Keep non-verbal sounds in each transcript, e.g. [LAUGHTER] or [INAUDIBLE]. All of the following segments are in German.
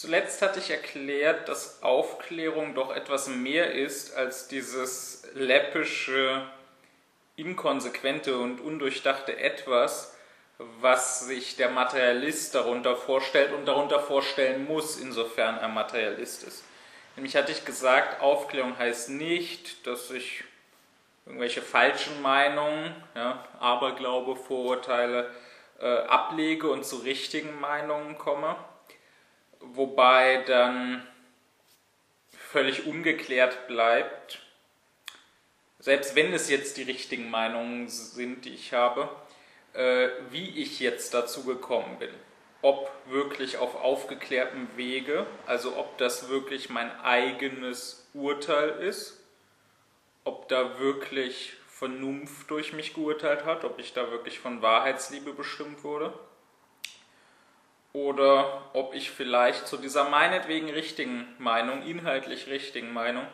Zuletzt hatte ich erklärt, dass Aufklärung doch etwas mehr ist als dieses läppische, inkonsequente und undurchdachte Etwas, was sich der Materialist darunter vorstellt und darunter vorstellen muss, insofern er Materialist ist. Nämlich hatte ich gesagt, Aufklärung heißt nicht, dass ich irgendwelche falschen Meinungen, ja, Aberglaube, Vorurteile äh, ablege und zu richtigen Meinungen komme, wobei dann völlig ungeklärt bleibt, selbst wenn es jetzt die richtigen Meinungen sind, die ich habe, äh, wie ich jetzt dazu gekommen bin. Ob wirklich auf aufgeklärtem Wege, also ob das wirklich mein eigenes Urteil ist, ob da wirklich Vernunft durch mich geurteilt hat, ob ich da wirklich von Wahrheitsliebe bestimmt wurde oder ob ich vielleicht zu dieser meinetwegen richtigen Meinung, inhaltlich richtigen Meinung,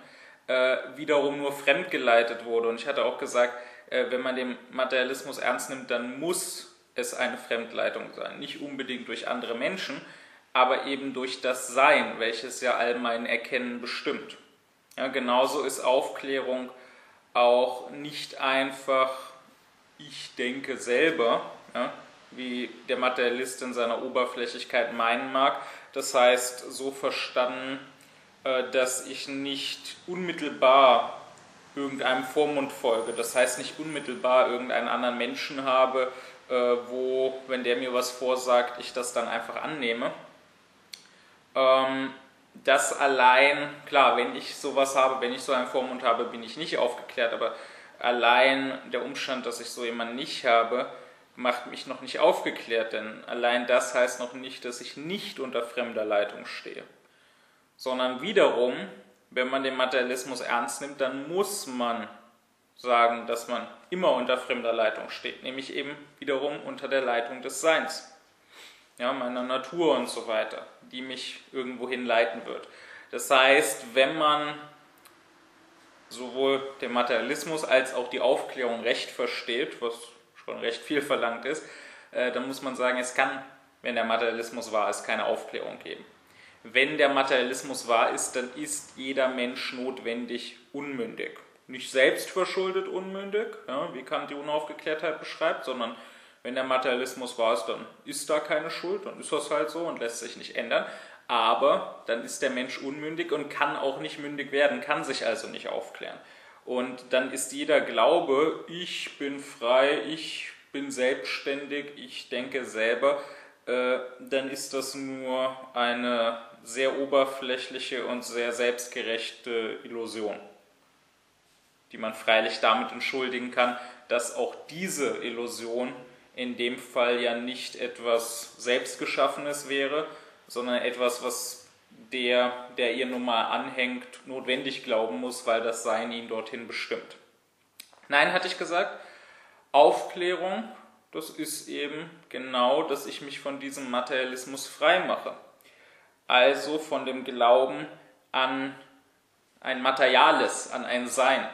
äh, wiederum nur fremdgeleitet wurde. Und ich hatte auch gesagt, äh, wenn man den Materialismus ernst nimmt, dann muss es eine Fremdleitung sein. Nicht unbedingt durch andere Menschen, aber eben durch das Sein, welches ja all mein Erkennen bestimmt. Ja, genauso ist Aufklärung auch nicht einfach, ich denke selber, ja, wie der Materialist in seiner Oberflächlichkeit meinen mag. Das heißt, so verstanden, äh, dass ich nicht unmittelbar irgendeinem Vormund folge. Das heißt, nicht unmittelbar irgendeinen anderen Menschen habe, äh, wo, wenn der mir was vorsagt, ich das dann einfach annehme. Ähm, das allein, klar, wenn ich sowas habe, wenn ich so einen Vormund habe, bin ich nicht aufgeklärt, aber allein der Umstand, dass ich so jemanden nicht habe, macht mich noch nicht aufgeklärt, denn allein das heißt noch nicht, dass ich nicht unter fremder Leitung stehe. Sondern wiederum, wenn man den Materialismus ernst nimmt, dann muss man sagen, dass man immer unter fremder Leitung steht, nämlich eben wiederum unter der Leitung des Seins, ja, meiner Natur und so weiter, die mich irgendwohin leiten wird. Das heißt, wenn man sowohl den Materialismus als auch die Aufklärung recht versteht, was schon recht viel verlangt ist, äh, dann muss man sagen, es kann, wenn der Materialismus wahr ist, keine Aufklärung geben. Wenn der Materialismus wahr ist, dann ist jeder Mensch notwendig unmündig. Nicht selbstverschuldet unmündig, ja, wie Kant die Unaufgeklärtheit beschreibt, sondern wenn der Materialismus wahr ist, dann ist da keine Schuld, dann ist das halt so und lässt sich nicht ändern. Aber dann ist der Mensch unmündig und kann auch nicht mündig werden, kann sich also nicht aufklären. Und dann ist jeder Glaube, ich bin frei, ich bin selbstständig, ich denke selber, äh, dann ist das nur eine sehr oberflächliche und sehr selbstgerechte Illusion, die man freilich damit entschuldigen kann, dass auch diese Illusion in dem Fall ja nicht etwas Selbstgeschaffenes wäre, sondern etwas, was der, der ihr nun mal anhängt, notwendig glauben muss, weil das Sein ihn dorthin bestimmt. Nein, hatte ich gesagt, Aufklärung, das ist eben genau, dass ich mich von diesem Materialismus frei mache. Also von dem Glauben an ein Materiales, an ein Sein.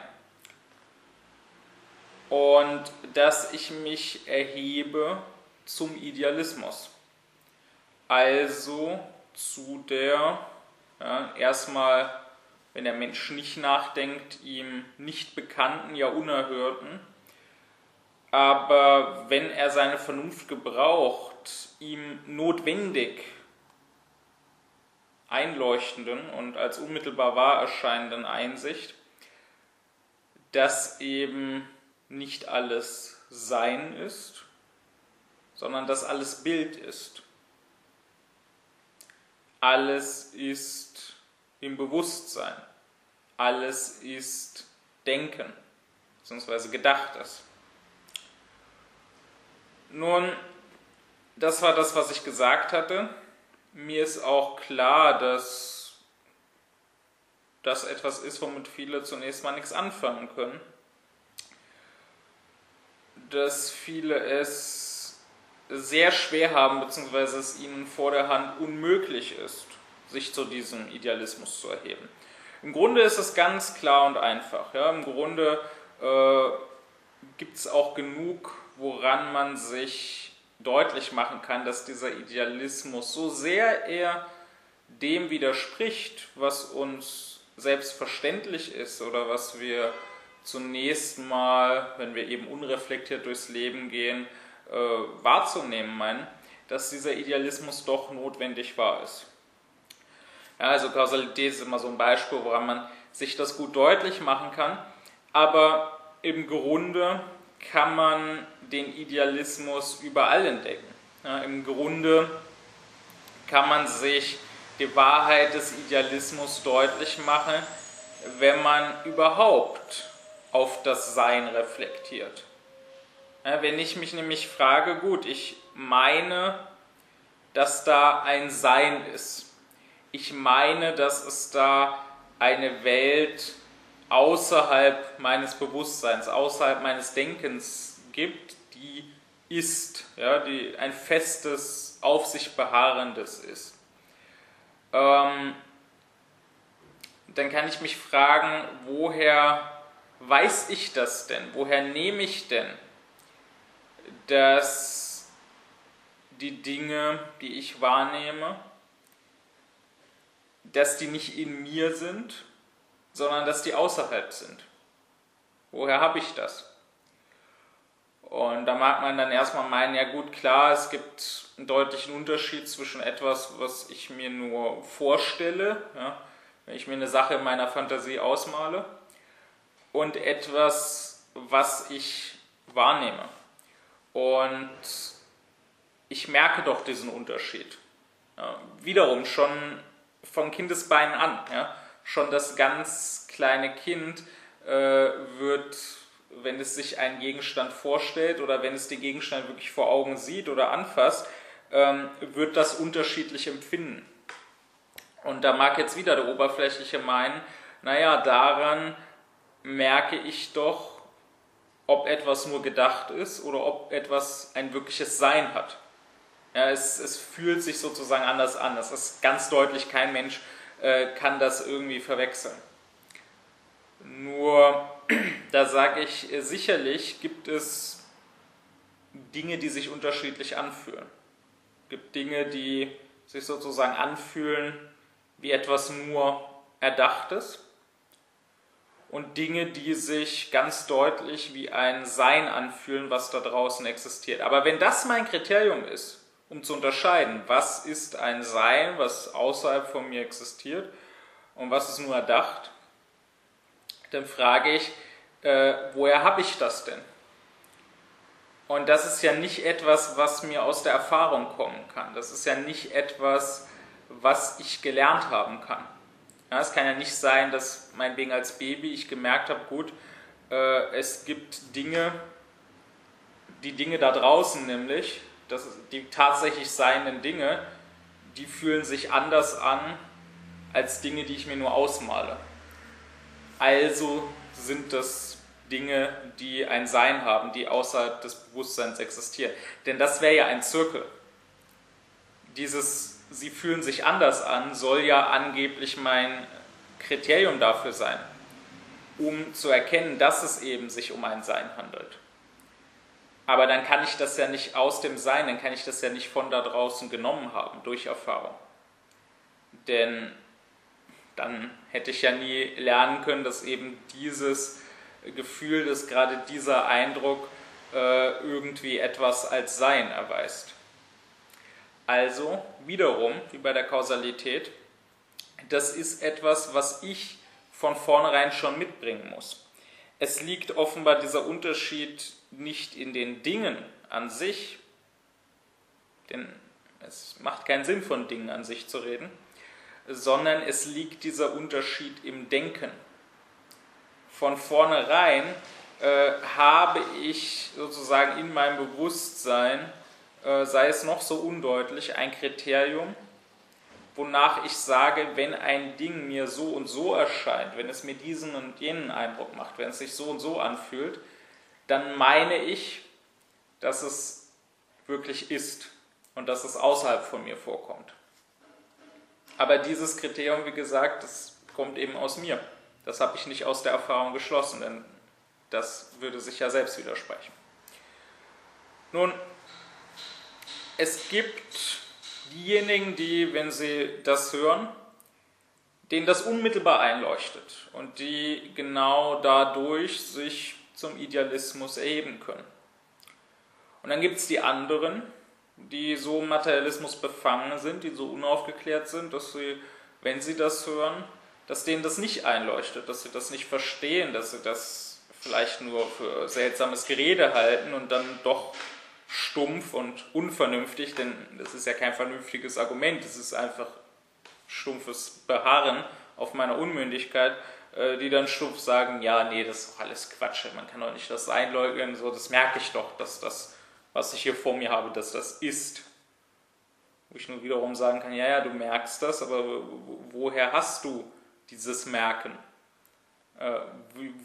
Und dass ich mich erhebe zum Idealismus. Also zu der ja, erstmal, wenn der Mensch nicht nachdenkt, ihm nicht bekannten, ja unerhörten, aber wenn er seine Vernunft gebraucht, ihm notwendig einleuchtenden und als unmittelbar wahr erscheinenden Einsicht, dass eben nicht alles Sein ist, sondern dass alles Bild ist alles ist im Bewusstsein, alles ist Denken, beziehungsweise Gedachtes. Nun, das war das, was ich gesagt hatte. Mir ist auch klar, dass das etwas ist, womit viele zunächst mal nichts anfangen können. Dass viele es sehr schwer haben, beziehungsweise es ihnen vor der Hand unmöglich ist, sich zu diesem Idealismus zu erheben. Im Grunde ist es ganz klar und einfach. Ja? Im Grunde äh, gibt es auch genug, woran man sich deutlich machen kann, dass dieser Idealismus, so sehr er dem widerspricht, was uns selbstverständlich ist oder was wir zunächst mal, wenn wir eben unreflektiert durchs Leben gehen, äh, wahrzunehmen meinen, dass dieser Idealismus doch notwendig wahr ist. Ja, also Kausalität ist immer so ein Beispiel, woran man sich das gut deutlich machen kann, aber im Grunde kann man den Idealismus überall entdecken. Ja, Im Grunde kann man sich die Wahrheit des Idealismus deutlich machen, wenn man überhaupt auf das Sein reflektiert. Ja, wenn ich mich nämlich frage, gut, ich meine, dass da ein Sein ist. Ich meine, dass es da eine Welt außerhalb meines Bewusstseins, außerhalb meines Denkens gibt, die ist, ja, die ein festes, auf sich beharrendes ist. Ähm, dann kann ich mich fragen, woher weiß ich das denn? Woher nehme ich denn, dass die Dinge, die ich wahrnehme, dass die nicht in mir sind, sondern dass die außerhalb sind? Woher habe ich das? Und da mag man dann erstmal meinen, ja gut, klar, es gibt einen deutlichen Unterschied zwischen etwas, was ich mir nur vorstelle, ja, wenn ich mir eine Sache in meiner Fantasie ausmale, und etwas, was ich wahrnehme. Und ich merke doch diesen Unterschied. Ja, wiederum schon vom Kindesbein an. Ja, schon das ganz kleine Kind äh, wird, wenn es sich einen Gegenstand vorstellt oder wenn es den Gegenstand wirklich vor Augen sieht oder anfasst, ähm, wird das unterschiedlich empfinden. Und da mag jetzt wieder der Oberflächliche meinen, naja, daran merke ich doch, ob etwas nur gedacht ist oder ob etwas ein wirkliches Sein hat. Ja, es, es fühlt sich sozusagen anders an. Das ist ganz deutlich, kein Mensch äh, kann das irgendwie verwechseln. Nur, [CLEARS THROAT] da sage ich, äh, sicherlich gibt es Dinge, die sich unterschiedlich anfühlen. Es gibt Dinge, die sich sozusagen anfühlen wie etwas nur Erdachtes und Dinge, die sich ganz deutlich wie ein Sein anfühlen, was da draußen existiert. Aber wenn das mein Kriterium ist, um zu unterscheiden, was ist ein Sein, was außerhalb von mir existiert und was ist nur erdacht, dann frage ich, äh, woher habe ich das denn? Und das ist ja nicht etwas, was mir aus der Erfahrung kommen kann. Das ist ja nicht etwas, was ich gelernt haben kann. Ja, es kann ja nicht sein, dass meinetwegen als Baby ich gemerkt habe, gut, äh, es gibt Dinge, die Dinge da draußen nämlich, das, die tatsächlich seienden Dinge, die fühlen sich anders an als Dinge, die ich mir nur ausmale. Also sind das Dinge, die ein Sein haben, die außerhalb des Bewusstseins existieren. Denn das wäre ja ein Zirkel. Dieses sie fühlen sich anders an, soll ja angeblich mein Kriterium dafür sein, um zu erkennen, dass es eben sich um ein Sein handelt. Aber dann kann ich das ja nicht aus dem Sein, dann kann ich das ja nicht von da draußen genommen haben durch Erfahrung. Denn dann hätte ich ja nie lernen können, dass eben dieses Gefühl, dass gerade dieser Eindruck äh, irgendwie etwas als Sein erweist. Also wiederum, wie bei der Kausalität, das ist etwas, was ich von vornherein schon mitbringen muss. Es liegt offenbar dieser Unterschied nicht in den Dingen an sich, denn es macht keinen Sinn, von Dingen an sich zu reden, sondern es liegt dieser Unterschied im Denken. Von vornherein äh, habe ich sozusagen in meinem Bewusstsein äh, sei es noch so undeutlich, ein Kriterium, wonach ich sage, wenn ein Ding mir so und so erscheint, wenn es mir diesen und jenen Eindruck macht, wenn es sich so und so anfühlt, dann meine ich, dass es wirklich ist und dass es außerhalb von mir vorkommt. Aber dieses Kriterium, wie gesagt, das kommt eben aus mir. Das habe ich nicht aus der Erfahrung geschlossen, denn das würde sich ja selbst widersprechen. Nun, es gibt diejenigen, die, wenn sie das hören, denen das unmittelbar einleuchtet und die genau dadurch sich zum Idealismus erheben können. Und dann gibt es die anderen, die so Materialismus befangen sind, die so unaufgeklärt sind, dass sie, wenn sie das hören, dass denen das nicht einleuchtet, dass sie das nicht verstehen, dass sie das vielleicht nur für seltsames Gerede halten und dann doch stumpf und unvernünftig, denn das ist ja kein vernünftiges Argument, das ist einfach stumpfes Beharren auf meiner Unmündigkeit, äh, die dann stumpf sagen, ja, nee, das ist doch alles Quatsch, man kann doch nicht das einleugnen, so, das merke ich doch, dass das, was ich hier vor mir habe, dass das ist. Wo ich nur wiederum sagen kann, ja, ja, du merkst das, aber woher hast du dieses Merken? Äh,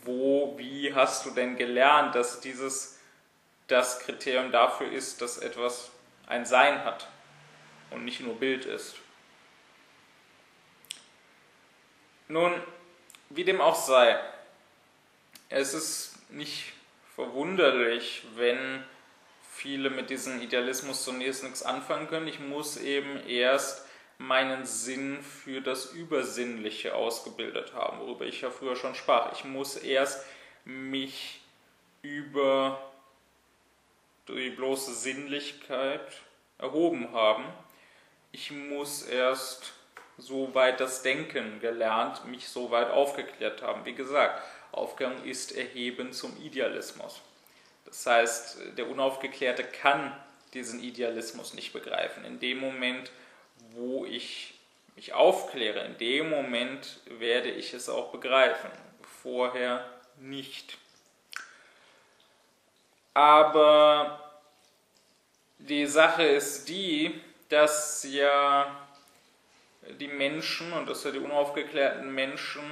wo, wie hast du denn gelernt, dass dieses das Kriterium dafür ist, dass etwas ein Sein hat und nicht nur Bild ist? Nun, wie dem auch sei, es ist nicht verwunderlich, wenn viele mit diesem Idealismus zunächst nichts anfangen können. Ich muss eben erst meinen Sinn für das Übersinnliche ausgebildet haben, worüber ich ja früher schon sprach. Ich muss erst mich über die bloße Sinnlichkeit erhoben haben. Ich muss erst so weit das Denken gelernt, mich so weit aufgeklärt haben. Wie gesagt, Aufklärung ist Erheben zum Idealismus. Das heißt, der Unaufgeklärte kann diesen Idealismus nicht begreifen. In dem Moment, wo ich mich aufkläre, in dem Moment werde ich es auch begreifen, vorher nicht. Aber die Sache ist die, dass ja die Menschen, und das sind die unaufgeklärten Menschen,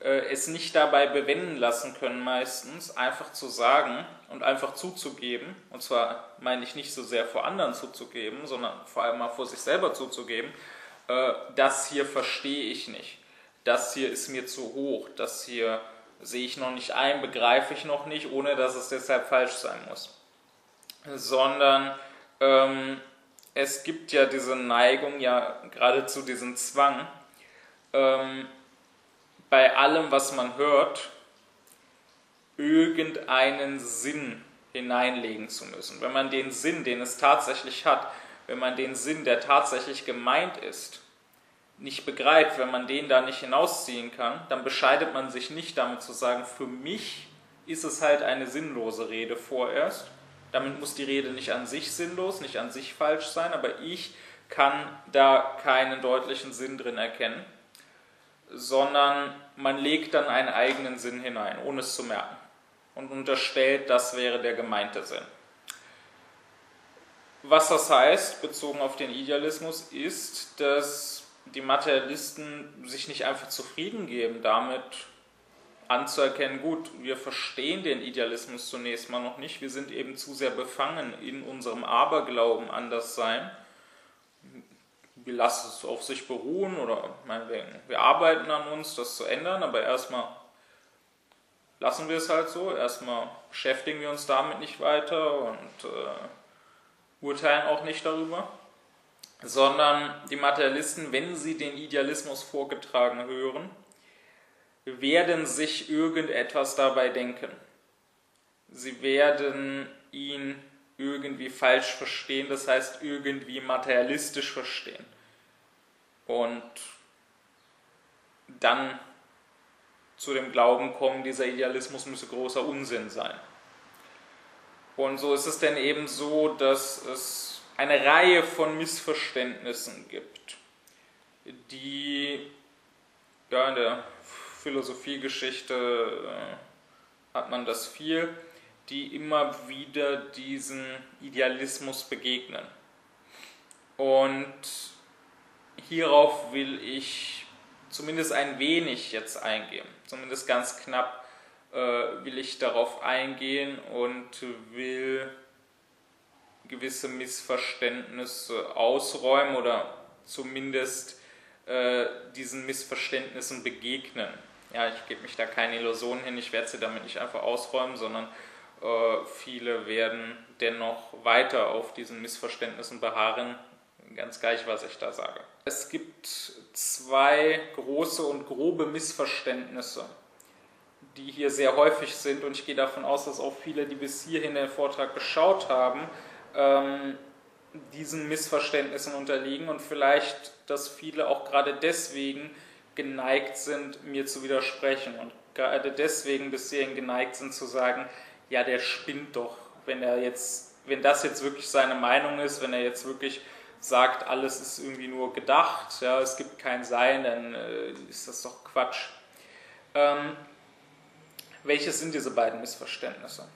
äh, es nicht dabei bewenden lassen können, meistens einfach zu sagen und einfach zuzugeben. Und zwar meine ich nicht so sehr vor anderen zuzugeben, sondern vor allem mal vor sich selber zuzugeben, äh, das hier verstehe ich nicht, das hier ist mir zu hoch, das hier sehe ich noch nicht ein, begreife ich noch nicht, ohne dass es deshalb falsch sein muss. Sondern ähm, es gibt ja diese Neigung, ja geradezu diesen Zwang, ähm, bei allem, was man hört, irgendeinen Sinn hineinlegen zu müssen. Wenn man den Sinn, den es tatsächlich hat, wenn man den Sinn, der tatsächlich gemeint ist, nicht begreift, wenn man den da nicht hinausziehen kann, dann bescheidet man sich nicht damit zu sagen, für mich ist es halt eine sinnlose Rede vorerst, damit muss die Rede nicht an sich sinnlos, nicht an sich falsch sein, aber ich kann da keinen deutlichen Sinn drin erkennen, sondern man legt dann einen eigenen Sinn hinein, ohne es zu merken und unterstellt, das wäre der gemeinte Sinn. Was das heißt, bezogen auf den Idealismus, ist, dass die Materialisten sich nicht einfach zufrieden geben damit, anzuerkennen, gut, wir verstehen den Idealismus zunächst mal noch nicht, wir sind eben zu sehr befangen in unserem Aberglauben an das Sein. Wir lassen es auf sich beruhen oder meinetwegen, wir arbeiten an uns, das zu ändern, aber erstmal lassen wir es halt so, erstmal beschäftigen wir uns damit nicht weiter und äh, urteilen auch nicht darüber, sondern die Materialisten, wenn sie den Idealismus vorgetragen hören, werden sich irgendetwas dabei denken. Sie werden ihn irgendwie falsch verstehen, das heißt irgendwie materialistisch verstehen. Und dann zu dem Glauben kommen, dieser Idealismus müsse großer Unsinn sein. Und so ist es denn eben so, dass es eine Reihe von Missverständnissen gibt, die ja, in der Philosophiegeschichte äh, hat man das viel, die immer wieder diesen Idealismus begegnen. Und hierauf will ich zumindest ein wenig jetzt eingehen, zumindest ganz knapp äh, will ich darauf eingehen und will gewisse Missverständnisse ausräumen oder zumindest äh, diesen Missverständnissen begegnen. Ja, ich gebe mich da keine Illusionen hin, ich werde sie damit nicht einfach ausräumen, sondern äh, viele werden dennoch weiter auf diesen Missverständnissen beharren, ganz gleich, was ich da sage. Es gibt zwei große und grobe Missverständnisse, die hier sehr häufig sind. Und ich gehe davon aus, dass auch viele, die bis hierhin den Vortrag geschaut haben, ähm, diesen Missverständnissen unterliegen und vielleicht, dass viele auch gerade deswegen geneigt sind, mir zu widersprechen und gerade deswegen bis hierhin geneigt sind zu sagen, ja, der spinnt doch, wenn er jetzt, wenn das jetzt wirklich seine Meinung ist, wenn er jetzt wirklich sagt, alles ist irgendwie nur gedacht, ja, es gibt kein Sein, dann äh, ist das doch Quatsch. Ähm, welche sind diese beiden Missverständnisse?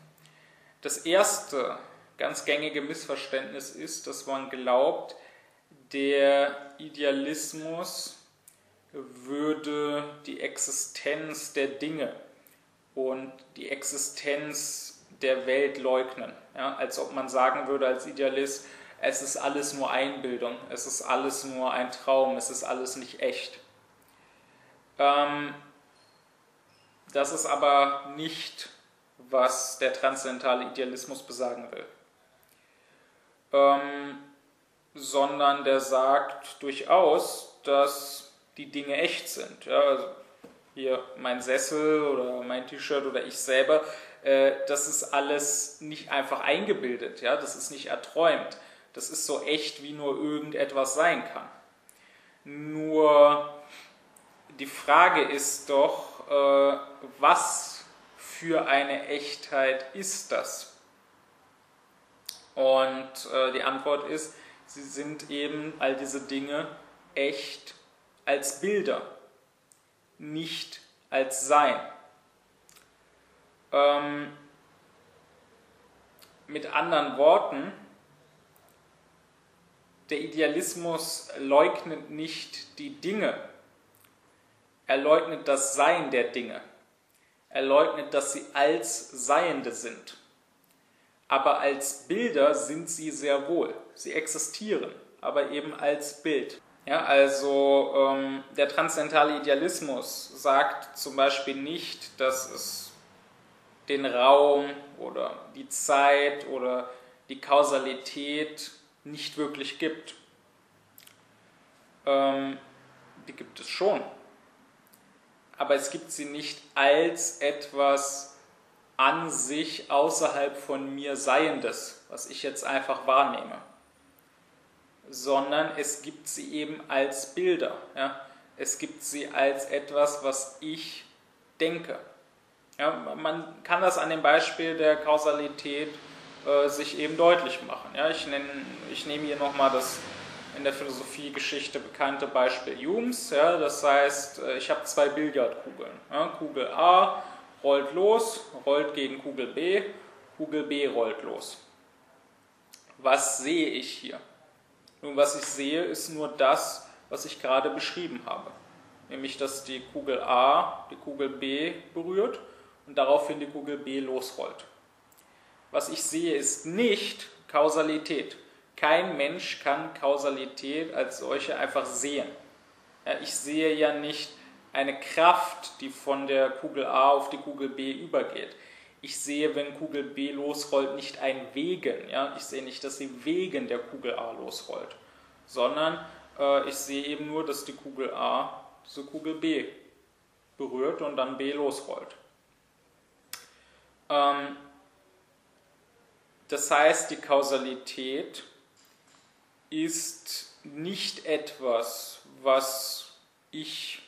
Das erste ganz gängige Missverständnis ist, dass man glaubt, der Idealismus würde die Existenz der Dinge und die Existenz der Welt leugnen. Ja, als ob man sagen würde als Idealist, es ist alles nur Einbildung, es ist alles nur ein Traum, es ist alles nicht echt. Ähm, das ist aber nicht, was der transzendentale Idealismus besagen will ähm, sondern der sagt durchaus, dass die Dinge echt sind. Ja, also hier mein Sessel oder mein T-Shirt oder ich selber, äh, das ist alles nicht einfach eingebildet, ja, das ist nicht erträumt. Das ist so echt, wie nur irgendetwas sein kann. Nur die Frage ist doch, äh, was für eine Echtheit ist das? Und äh, die Antwort ist, sie sind eben all diese Dinge echt als Bilder, nicht als Sein. Ähm, mit anderen Worten, der Idealismus leugnet nicht die Dinge, er leugnet das Sein der Dinge, er leugnet, dass sie als Seiende sind aber als Bilder sind sie sehr wohl. Sie existieren, aber eben als Bild. Ja, also ähm, der transzendentale Idealismus sagt zum Beispiel nicht, dass es den Raum oder die Zeit oder die Kausalität nicht wirklich gibt. Ähm, die gibt es schon. Aber es gibt sie nicht als etwas an sich außerhalb von mir Seiendes, was ich jetzt einfach wahrnehme, sondern es gibt sie eben als Bilder. Ja? Es gibt sie als etwas, was ich denke. Ja, man kann das an dem Beispiel der Kausalität äh, sich eben deutlich machen. Ja, ich, nenn, ich nehme hier nochmal das in der Philosophiegeschichte bekannte Beispiel Humes. Ja, das heißt, äh, ich habe zwei Billardkugeln. Ja, Kugel A rollt los, rollt gegen Kugel B, Kugel B rollt los. Was sehe ich hier? Nun, was ich sehe, ist nur das, was ich gerade beschrieben habe. Nämlich, dass die Kugel A die Kugel B berührt und daraufhin die Kugel B losrollt. Was ich sehe, ist nicht Kausalität. Kein Mensch kann Kausalität als solche einfach sehen. Ja, ich sehe ja nicht eine Kraft, die von der Kugel A auf die Kugel B übergeht. Ich sehe, wenn Kugel B losrollt, nicht ein Wegen. Ja? Ich sehe nicht, dass sie wegen der Kugel A losrollt, sondern äh, ich sehe eben nur, dass die Kugel A diese Kugel B berührt und dann B losrollt. Ähm, das heißt, die Kausalität ist nicht etwas, was ich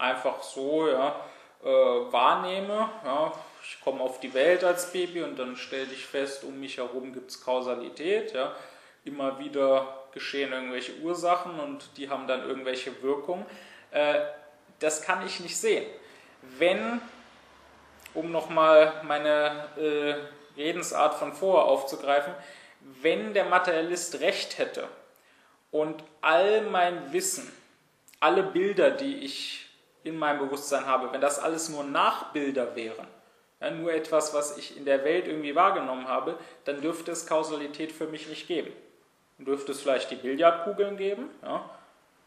einfach so ja, äh, wahrnehme. Ja. Ich komme auf die Welt als Baby und dann stelle ich fest, um mich herum gibt es Kausalität. Ja. Immer wieder geschehen irgendwelche Ursachen und die haben dann irgendwelche Wirkungen. Äh, das kann ich nicht sehen. Wenn, um nochmal meine äh, Redensart von vorher aufzugreifen, wenn der Materialist recht hätte und all mein Wissen, alle Bilder, die ich in meinem Bewusstsein habe, wenn das alles nur Nachbilder wären, ja, nur etwas, was ich in der Welt irgendwie wahrgenommen habe, dann dürfte es Kausalität für mich nicht geben. Dann dürfte es vielleicht die Billardkugeln geben. Ja.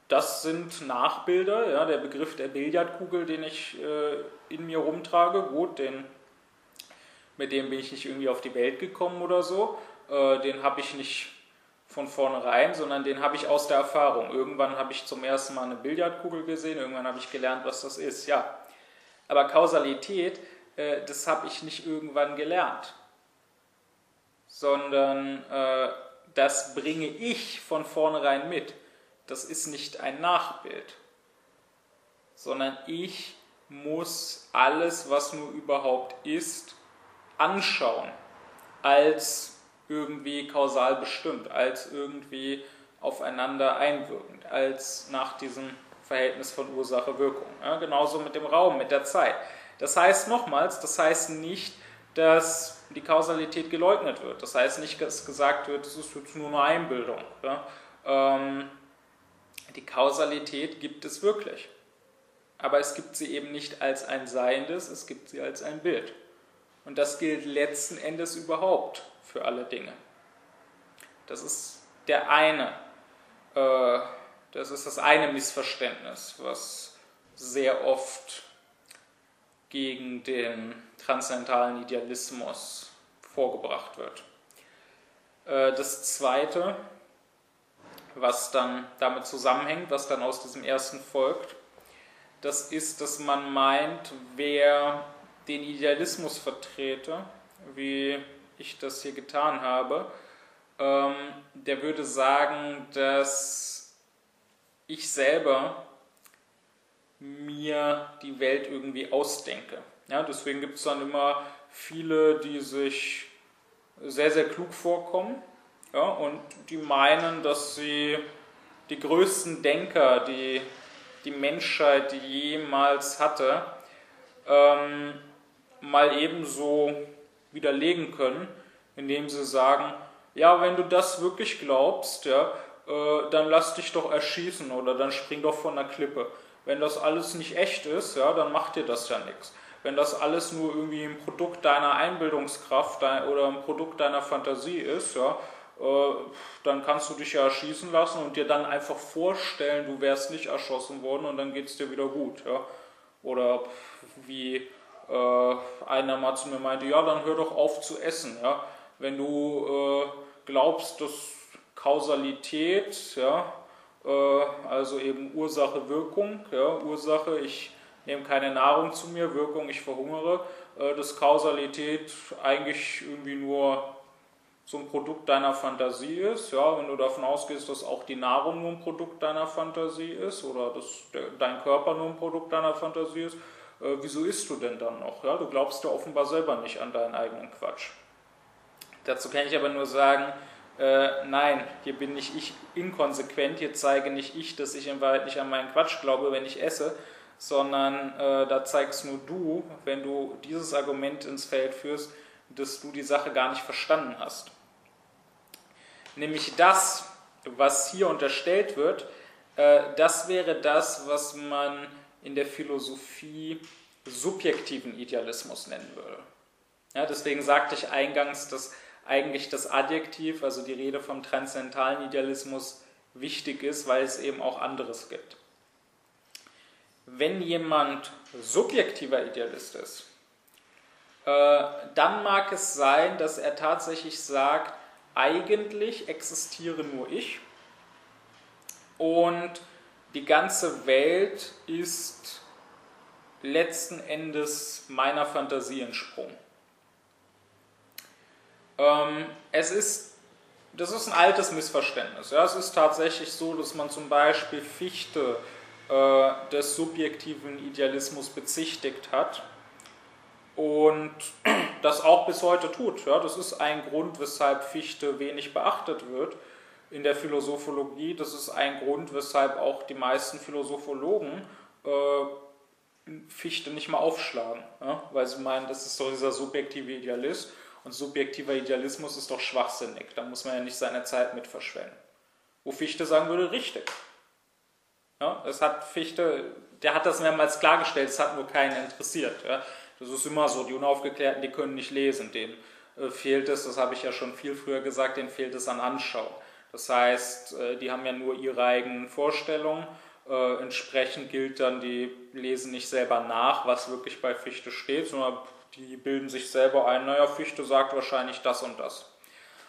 Das sind Nachbilder. Ja, der Begriff der Billardkugel, den ich äh, in mir rumtrage, gut, den, mit dem bin ich nicht irgendwie auf die Welt gekommen oder so. Äh, den habe ich nicht von vornherein, sondern den habe ich aus der Erfahrung. Irgendwann habe ich zum ersten Mal eine Billardkugel gesehen, irgendwann habe ich gelernt, was das ist. Ja, aber Kausalität, äh, das habe ich nicht irgendwann gelernt, sondern äh, das bringe ich von vornherein mit. Das ist nicht ein Nachbild, sondern ich muss alles, was nur überhaupt ist, anschauen als irgendwie kausal bestimmt, als irgendwie aufeinander einwirkend, als nach diesem Verhältnis von Ursache-Wirkung. Ja, genauso mit dem Raum, mit der Zeit. Das heißt nochmals, das heißt nicht, dass die Kausalität geleugnet wird. Das heißt nicht, dass gesagt wird, es ist nur eine Einbildung. Ja? Ähm, die Kausalität gibt es wirklich. Aber es gibt sie eben nicht als ein Seiendes, es gibt sie als ein Bild. Und das gilt letzten Endes überhaupt für alle Dinge. Das ist der eine, äh, das ist das eine Missverständnis, was sehr oft gegen den transzendentalen Idealismus vorgebracht wird. Äh, das zweite, was dann damit zusammenhängt, was dann aus diesem ersten folgt, das ist, dass man meint, wer den Idealismus vertrete, wie ich das hier getan habe, ähm, der würde sagen, dass ich selber mir die Welt irgendwie ausdenke. Ja, deswegen gibt es dann immer viele, die sich sehr, sehr klug vorkommen ja, und die meinen, dass sie die größten Denker, die die Menschheit jemals hatte, ähm, mal ebenso widerlegen können, indem sie sagen, ja, wenn du das wirklich glaubst, ja, äh, dann lass dich doch erschießen oder dann spring doch von der Klippe. Wenn das alles nicht echt ist, ja, dann macht dir das ja nichts. Wenn das alles nur irgendwie ein Produkt deiner Einbildungskraft oder ein Produkt deiner Fantasie ist, ja, äh, dann kannst du dich ja erschießen lassen und dir dann einfach vorstellen, du wärst nicht erschossen worden und dann geht es dir wieder gut. Ja. Oder wie äh, einer mal zu mir meinte, ja, dann hör doch auf zu essen. Ja? Wenn du äh, glaubst, dass Kausalität, ja, äh, also eben Ursache, Wirkung, ja, Ursache, ich nehme keine Nahrung zu mir, Wirkung, ich verhungere, äh, dass Kausalität eigentlich irgendwie nur so ein Produkt deiner Fantasie ist, ja, wenn du davon ausgehst, dass auch die Nahrung nur ein Produkt deiner Fantasie ist oder dass der, dein Körper nur ein Produkt deiner Fantasie ist, äh, wieso isst du denn dann noch? Ja? Du glaubst ja offenbar selber nicht an deinen eigenen Quatsch. Dazu kann ich aber nur sagen, äh, nein, hier bin nicht ich inkonsequent, hier zeige nicht ich, dass ich in Wahrheit nicht an meinen Quatsch glaube, wenn ich esse, sondern äh, da zeigst nur du, wenn du dieses Argument ins Feld führst, dass du die Sache gar nicht verstanden hast. Nämlich das, was hier unterstellt wird, äh, das wäre das, was man in der Philosophie subjektiven Idealismus nennen würde. Ja, deswegen sagte ich eingangs, dass eigentlich das Adjektiv, also die Rede vom transzendentalen Idealismus, wichtig ist, weil es eben auch anderes gibt. Wenn jemand subjektiver Idealist ist, äh, dann mag es sein, dass er tatsächlich sagt, eigentlich existiere nur ich und die ganze Welt ist letzten Endes meiner Fantasie entsprungen. Ähm, es ist, das ist ein altes Missverständnis. Ja? Es ist tatsächlich so, dass man zum Beispiel Fichte äh, des subjektiven Idealismus bezichtigt hat und das auch bis heute tut. Ja? Das ist ein Grund, weshalb Fichte wenig beachtet wird in der Philosophologie. Das ist ein Grund, weshalb auch die meisten Philosophologen äh, Fichte nicht mal aufschlagen, ja? weil sie meinen, das ist doch dieser subjektive Idealist und subjektiver Idealismus ist doch schwachsinnig, da muss man ja nicht seine Zeit mit verschwenden. Wo Fichte sagen würde, richtig. Ja? Das hat Fichte, der hat das mehrmals klargestellt, es hat nur keinen interessiert. Ja? Das ist immer so, die Unaufgeklärten, die können nicht lesen, denen äh, fehlt es, das habe ich ja schon viel früher gesagt, denen fehlt es an Anschauung. Das heißt, äh, die haben ja nur ihre eigenen Vorstellungen. Äh, entsprechend gilt dann, die lesen nicht selber nach, was wirklich bei Fichte steht, sondern die bilden sich selber ein, naja, Fichte sagt wahrscheinlich das und das.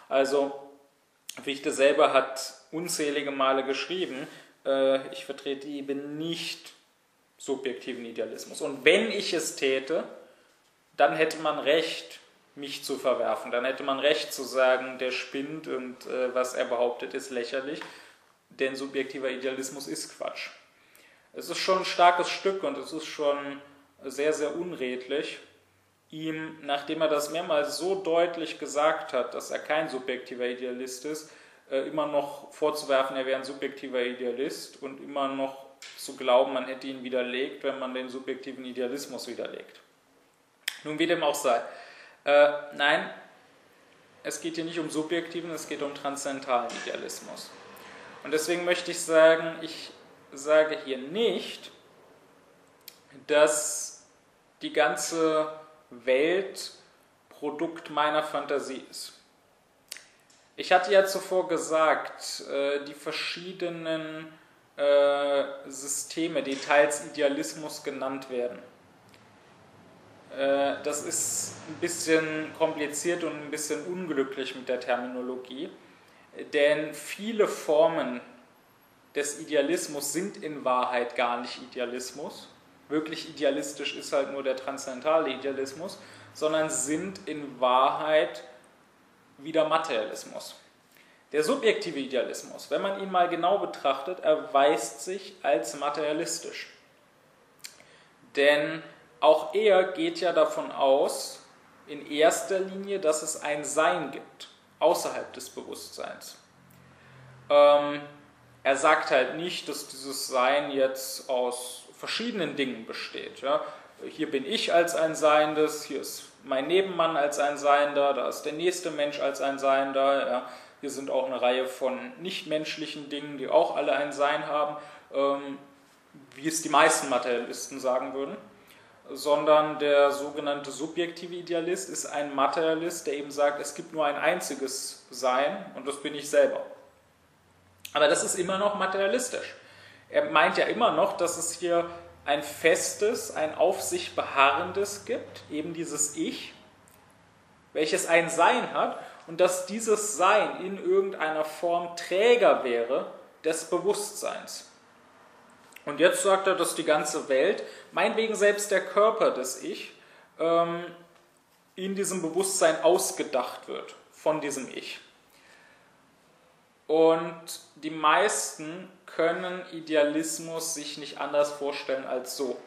Also Fichte selber hat unzählige Male geschrieben, äh, ich vertrete eben nicht subjektiven Idealismus. Und wenn ich es täte, dann hätte man Recht, mich zu verwerfen. Dann hätte man Recht zu sagen, der spinnt und äh, was er behauptet, ist lächerlich. Denn subjektiver Idealismus ist Quatsch. Es ist schon ein starkes Stück und es ist schon sehr, sehr unredlich, ihm, nachdem er das mehrmals so deutlich gesagt hat, dass er kein subjektiver Idealist ist, äh, immer noch vorzuwerfen, er wäre ein subjektiver Idealist und immer noch zu glauben, man hätte ihn widerlegt, wenn man den subjektiven Idealismus widerlegt. Nun wie dem auch sei. Äh, nein, es geht hier nicht um subjektiven, es geht um transzendentalen Idealismus. Und deswegen möchte ich sagen, ich sage hier nicht, dass die ganze Welt Produkt meiner Fantasie ist. Ich hatte ja zuvor gesagt, äh, die verschiedenen äh, Systeme, die teils Idealismus genannt werden. Äh, das ist ein bisschen kompliziert und ein bisschen unglücklich mit der Terminologie, denn viele Formen des Idealismus sind in Wahrheit gar nicht Idealismus. Wirklich idealistisch ist halt nur der transzendentale Idealismus, sondern sind in Wahrheit wieder Materialismus. Der subjektive Idealismus, wenn man ihn mal genau betrachtet, erweist sich als materialistisch. Denn auch er geht ja davon aus, in erster Linie, dass es ein Sein gibt, außerhalb des Bewusstseins. Ähm, er sagt halt nicht, dass dieses Sein jetzt aus verschiedenen Dingen besteht. Ja? Hier bin ich als ein Seiendes, hier ist mein Nebenmann als ein Seiender, da ist der nächste Mensch als ein Seiender. Ja? Hier sind auch eine Reihe von nichtmenschlichen Dingen, die auch alle ein Sein haben, ähm, wie es die meisten Materialisten sagen würden. Sondern der sogenannte subjektive Idealist ist ein Materialist, der eben sagt, es gibt nur ein einziges Sein und das bin ich selber. Aber das ist immer noch materialistisch. Er meint ja immer noch, dass es hier ein festes, ein auf sich beharrendes gibt, eben dieses Ich, welches ein Sein hat und dass dieses Sein in irgendeiner Form Träger wäre des Bewusstseins. Und jetzt sagt er, dass die ganze Welt, meinetwegen selbst der Körper des Ich, ähm, in diesem Bewusstsein ausgedacht wird von diesem Ich. Und die meisten können Idealismus sich nicht anders vorstellen als so.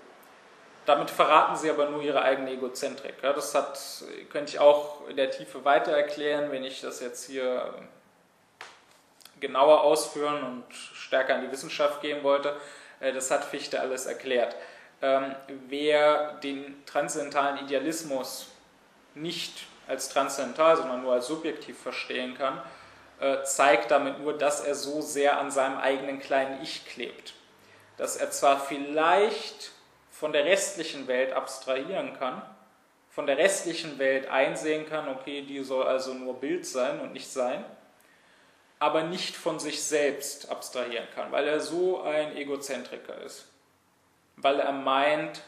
Damit verraten sie aber nur ihre eigene Egozentrik. Das hat, könnte ich auch in der Tiefe weiter erklären, wenn ich das jetzt hier genauer ausführen und stärker in die Wissenschaft gehen wollte. Äh, das hat Fichte alles erklärt. Ähm, wer den transzendentalen Idealismus nicht als transzendental, sondern nur als subjektiv verstehen kann, äh, zeigt damit nur, dass er so sehr an seinem eigenen kleinen Ich klebt. Dass er zwar vielleicht von der restlichen Welt abstrahieren kann, von der restlichen Welt einsehen kann, okay, die soll also nur Bild sein und nicht sein, aber nicht von sich selbst abstrahieren kann, weil er so ein Egozentriker ist. Weil er meint,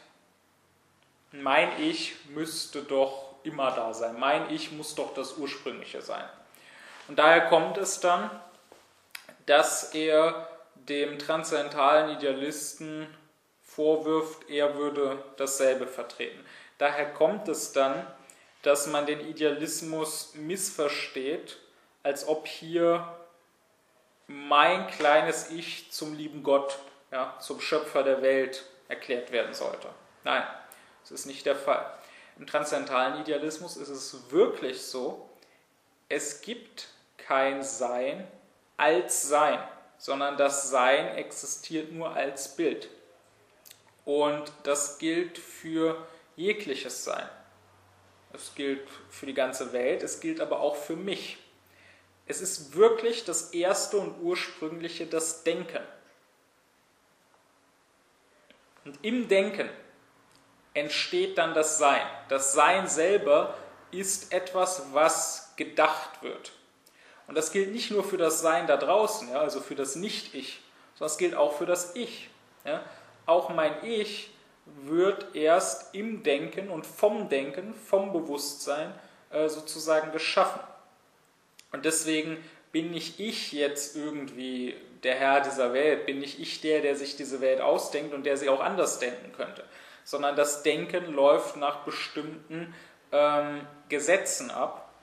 mein Ich müsste doch immer da sein, mein Ich muss doch das Ursprüngliche sein. Und daher kommt es dann, dass er dem transzendentalen Idealisten vorwirft, er würde dasselbe vertreten. Daher kommt es dann, dass man den Idealismus missversteht, als ob hier mein kleines Ich zum lieben Gott, ja, zum Schöpfer der Welt erklärt werden sollte. Nein, das ist nicht der Fall. Im transzendentalen Idealismus ist es wirklich so, es gibt kein Sein als Sein, sondern das Sein existiert nur als Bild. Und das gilt für jegliches Sein. Es gilt für die ganze Welt, es gilt aber auch für mich. Es ist wirklich das Erste und Ursprüngliche, das Denken. Und im Denken entsteht dann das Sein. Das Sein selber ist etwas, was gedacht wird. Und das gilt nicht nur für das Sein da draußen, ja, also für das Nicht-Ich, sondern es gilt auch für das Ich. Ja. Auch mein Ich wird erst im Denken und vom Denken, vom Bewusstsein äh, sozusagen geschaffen. Und deswegen bin nicht ich jetzt irgendwie der Herr dieser Welt, bin nicht ich der, der sich diese Welt ausdenkt und der sie auch anders denken könnte, sondern das Denken läuft nach bestimmten ähm, Gesetzen ab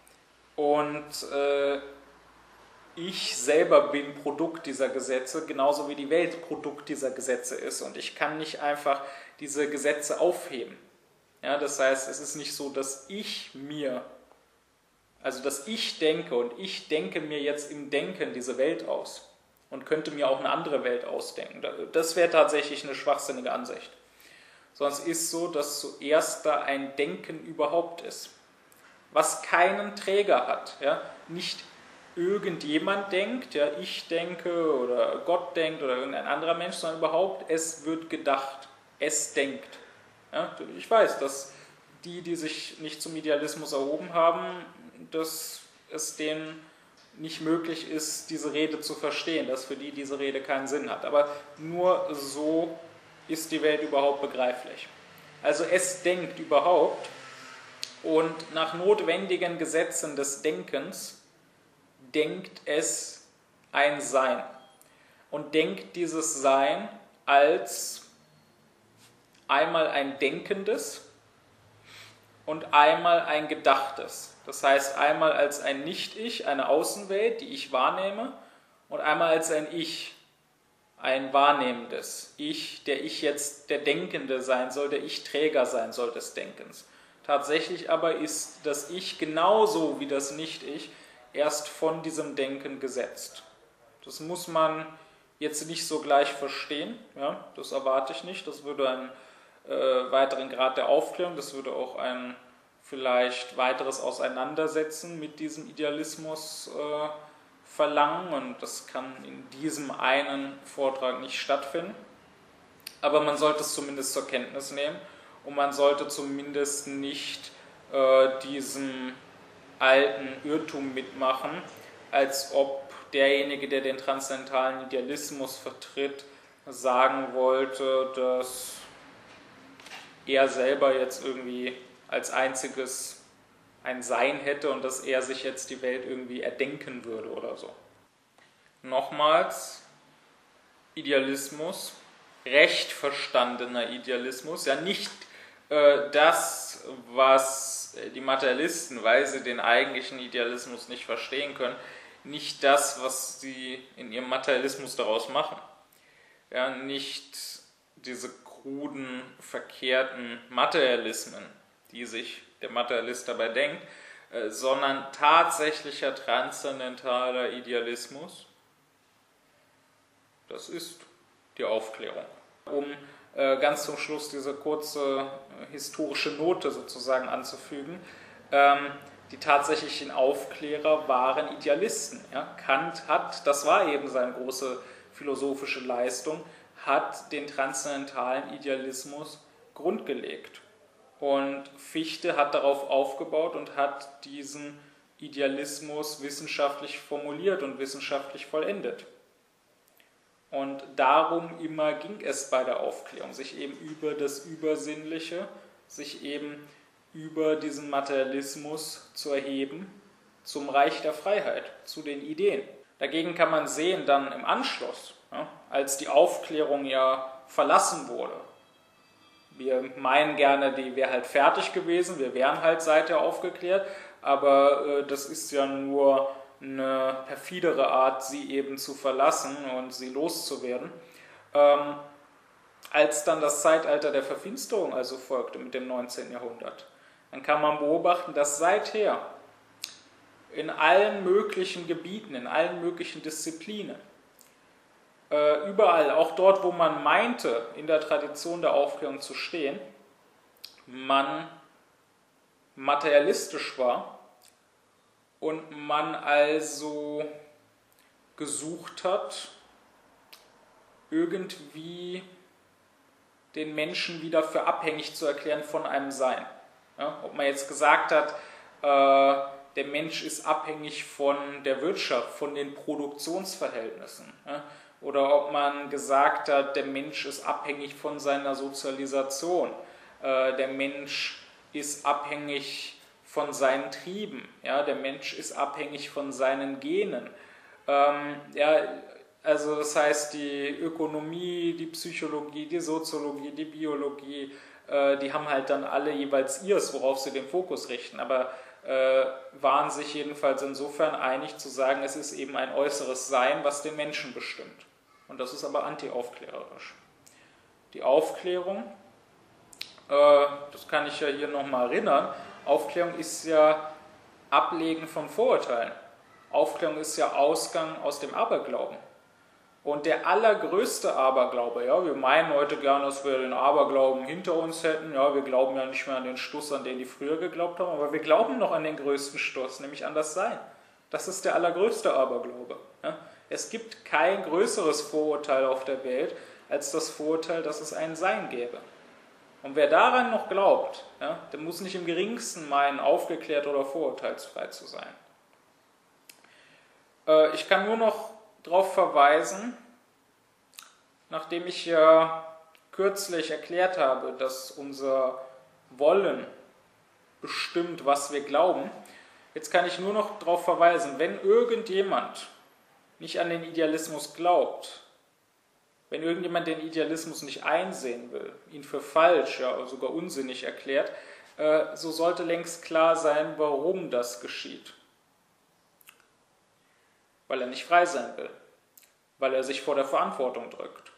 und äh, ich selber bin Produkt dieser Gesetze, genauso wie die Welt Produkt dieser Gesetze ist. Und ich kann nicht einfach diese Gesetze aufheben. Ja, das heißt, es ist nicht so, dass ich mir, also dass ich denke und ich denke mir jetzt im Denken diese Welt aus und könnte mir auch eine andere Welt ausdenken. Das wäre tatsächlich eine schwachsinnige Ansicht. Sondern es ist so, dass zuerst da ein Denken überhaupt ist, was keinen Träger hat. Ja? Nicht irgendjemand denkt, ja, ich denke oder Gott denkt oder irgendein anderer Mensch, sondern überhaupt, es wird gedacht, es denkt. Ja, ich weiß, dass die, die sich nicht zum Idealismus erhoben haben, dass es denen nicht möglich ist, diese Rede zu verstehen, dass für die diese Rede keinen Sinn hat. Aber nur so ist die Welt überhaupt begreiflich. Also es denkt überhaupt und nach notwendigen Gesetzen des Denkens denkt es ein Sein und denkt dieses Sein als einmal ein denkendes und einmal ein gedachtes. Das heißt einmal als ein Nicht-Ich, eine Außenwelt, die ich wahrnehme, und einmal als ein Ich, ein wahrnehmendes Ich, der ich jetzt der Denkende sein soll, der Ich-Träger sein soll des Denkens. Tatsächlich aber ist das Ich genauso wie das Nicht-Ich erst von diesem Denken gesetzt. Das muss man jetzt nicht so gleich verstehen, ja, das erwarte ich nicht. Das würde einen äh, weiteren Grad der Aufklärung, das würde auch ein vielleicht weiteres Auseinandersetzen mit diesem Idealismus äh, verlangen und das kann in diesem einen Vortrag nicht stattfinden. Aber man sollte es zumindest zur Kenntnis nehmen und man sollte zumindest nicht äh, diesem alten Irrtum mitmachen, als ob derjenige, der den transzendentalen Idealismus vertritt, sagen wollte, dass er selber jetzt irgendwie als einziges ein Sein hätte und dass er sich jetzt die Welt irgendwie erdenken würde oder so. Nochmals, Idealismus, recht verstandener Idealismus, ja nicht äh, das, was die Materialisten, weil sie den eigentlichen Idealismus nicht verstehen können, nicht das, was sie in ihrem Materialismus daraus machen. Ja, nicht diese kruden, verkehrten Materialismen, die sich der Materialist dabei denkt, äh, sondern tatsächlicher transzendentaler Idealismus. Das ist die Aufklärung. Um äh, ganz zum Schluss diese kurze äh, historische Note sozusagen anzufügen. Ähm, die tatsächlichen Aufklärer waren Idealisten. Kant hat, das war eben seine große philosophische Leistung, hat den transzendentalen Idealismus grundgelegt. Und Fichte hat darauf aufgebaut und hat diesen Idealismus wissenschaftlich formuliert und wissenschaftlich vollendet. Und darum immer ging es bei der Aufklärung, sich eben über das Übersinnliche, sich eben über diesen Materialismus zu erheben zum Reich der Freiheit, zu den Ideen. Dagegen kann man sehen, dann im Anschluss, ja, als die Aufklärung ja verlassen wurde, wir meinen gerne, die wäre halt fertig gewesen, wir wären halt seither aufgeklärt, aber äh, das ist ja nur eine perfidere Art, sie eben zu verlassen und sie loszuwerden. Ähm, als dann das Zeitalter der Verfinsterung also folgte mit dem 19. Jahrhundert, dann kann man beobachten, dass seither in allen möglichen Gebieten, in allen möglichen Disziplinen, äh, überall, auch dort, wo man meinte, in der Tradition der Aufklärung zu stehen, man materialistisch war und man also gesucht hat, irgendwie den Menschen wieder für abhängig zu erklären von einem Sein. Ja, ob man jetzt gesagt hat, äh, der Mensch ist abhängig von der Wirtschaft, von den Produktionsverhältnissen. Ja, oder ob man gesagt hat, der Mensch ist abhängig von seiner Sozialisation, äh, der Mensch ist abhängig von seinen Trieben. Ja, der Mensch ist abhängig von seinen Genen. Ähm, ja, also das heißt, die Ökonomie, die Psychologie, die Soziologie, die Biologie, äh, die haben halt dann alle jeweils ihres, worauf sie den Fokus richten. Aber äh, waren sich jedenfalls insofern einig zu sagen, es ist eben ein äußeres Sein, was den Menschen bestimmt. Und das ist aber antiaufklärerisch. Die Aufklärung, äh, das kann ich ja hier nochmal erinnern, Aufklärung ist ja Ablegen von Vorurteilen. Aufklärung ist ja Ausgang aus dem Aberglauben. Und der allergrößte Aberglaube, ja, wir meinen heute gern, dass wir den Aberglauben hinter uns hätten, ja, wir glauben ja nicht mehr an den Stuss, an den die früher geglaubt haben, aber wir glauben noch an den größten Stuss, nämlich an das Sein. Das ist der allergrößte Aberglaube. Ja. Es gibt kein größeres Vorurteil auf der Welt als das Vorurteil, dass es ein Sein gäbe. Und wer daran noch glaubt, ja, der muss nicht im geringsten meinen, aufgeklärt oder vorurteilsfrei zu sein. Äh, ich kann nur noch darauf verweisen, nachdem ich ja kürzlich erklärt habe, dass unser Wollen bestimmt, was wir glauben, jetzt kann ich nur noch darauf verweisen, wenn irgendjemand nicht an den Idealismus glaubt, wenn irgendjemand den Idealismus nicht einsehen will, ihn für falsch, ja sogar unsinnig erklärt, äh, so sollte längst klar sein, warum das geschieht weil er nicht frei sein will, weil er sich vor der Verantwortung drückt.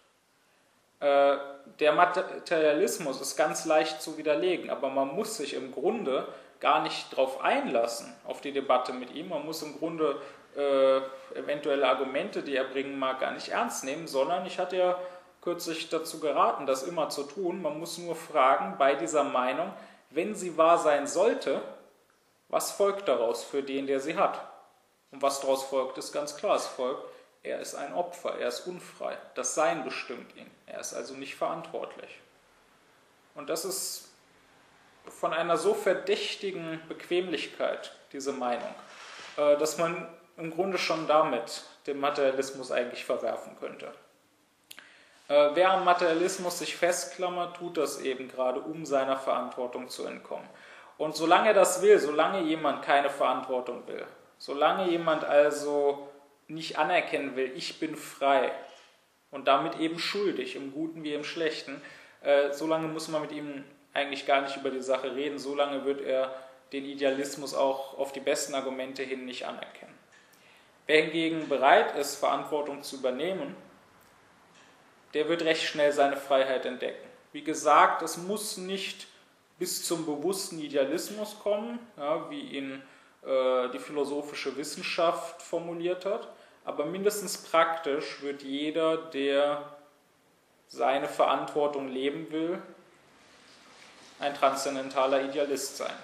Äh, der Materialismus ist ganz leicht zu widerlegen, aber man muss sich im Grunde gar nicht darauf einlassen, auf die Debatte mit ihm. Man muss im Grunde äh, eventuelle Argumente, die er bringen mag, gar nicht ernst nehmen, sondern ich hatte ja kürzlich dazu geraten, das immer zu tun. Man muss nur fragen bei dieser Meinung, wenn sie wahr sein sollte, was folgt daraus für den, der sie hat? Und was daraus folgt, ist ganz klar. Es folgt, er ist ein Opfer, er ist unfrei. Das Sein bestimmt ihn. Er ist also nicht verantwortlich. Und das ist von einer so verdächtigen Bequemlichkeit, diese Meinung, äh, dass man im Grunde schon damit den Materialismus eigentlich verwerfen könnte. Äh, wer am Materialismus sich festklammert, tut das eben gerade, um seiner Verantwortung zu entkommen. Und solange er das will, solange jemand keine Verantwortung will, Solange jemand also nicht anerkennen will, ich bin frei und damit eben schuldig, im Guten wie im Schlechten, äh, solange muss man mit ihm eigentlich gar nicht über die Sache reden, solange wird er den Idealismus auch auf die besten Argumente hin nicht anerkennen. Wer hingegen bereit ist, Verantwortung zu übernehmen, der wird recht schnell seine Freiheit entdecken. Wie gesagt, es muss nicht bis zum bewussten Idealismus kommen, ja, wie ihn äh, die philosophische Wissenschaft formuliert hat, aber mindestens praktisch wird jeder, der seine Verantwortung leben will, ein transzendentaler Idealist sein.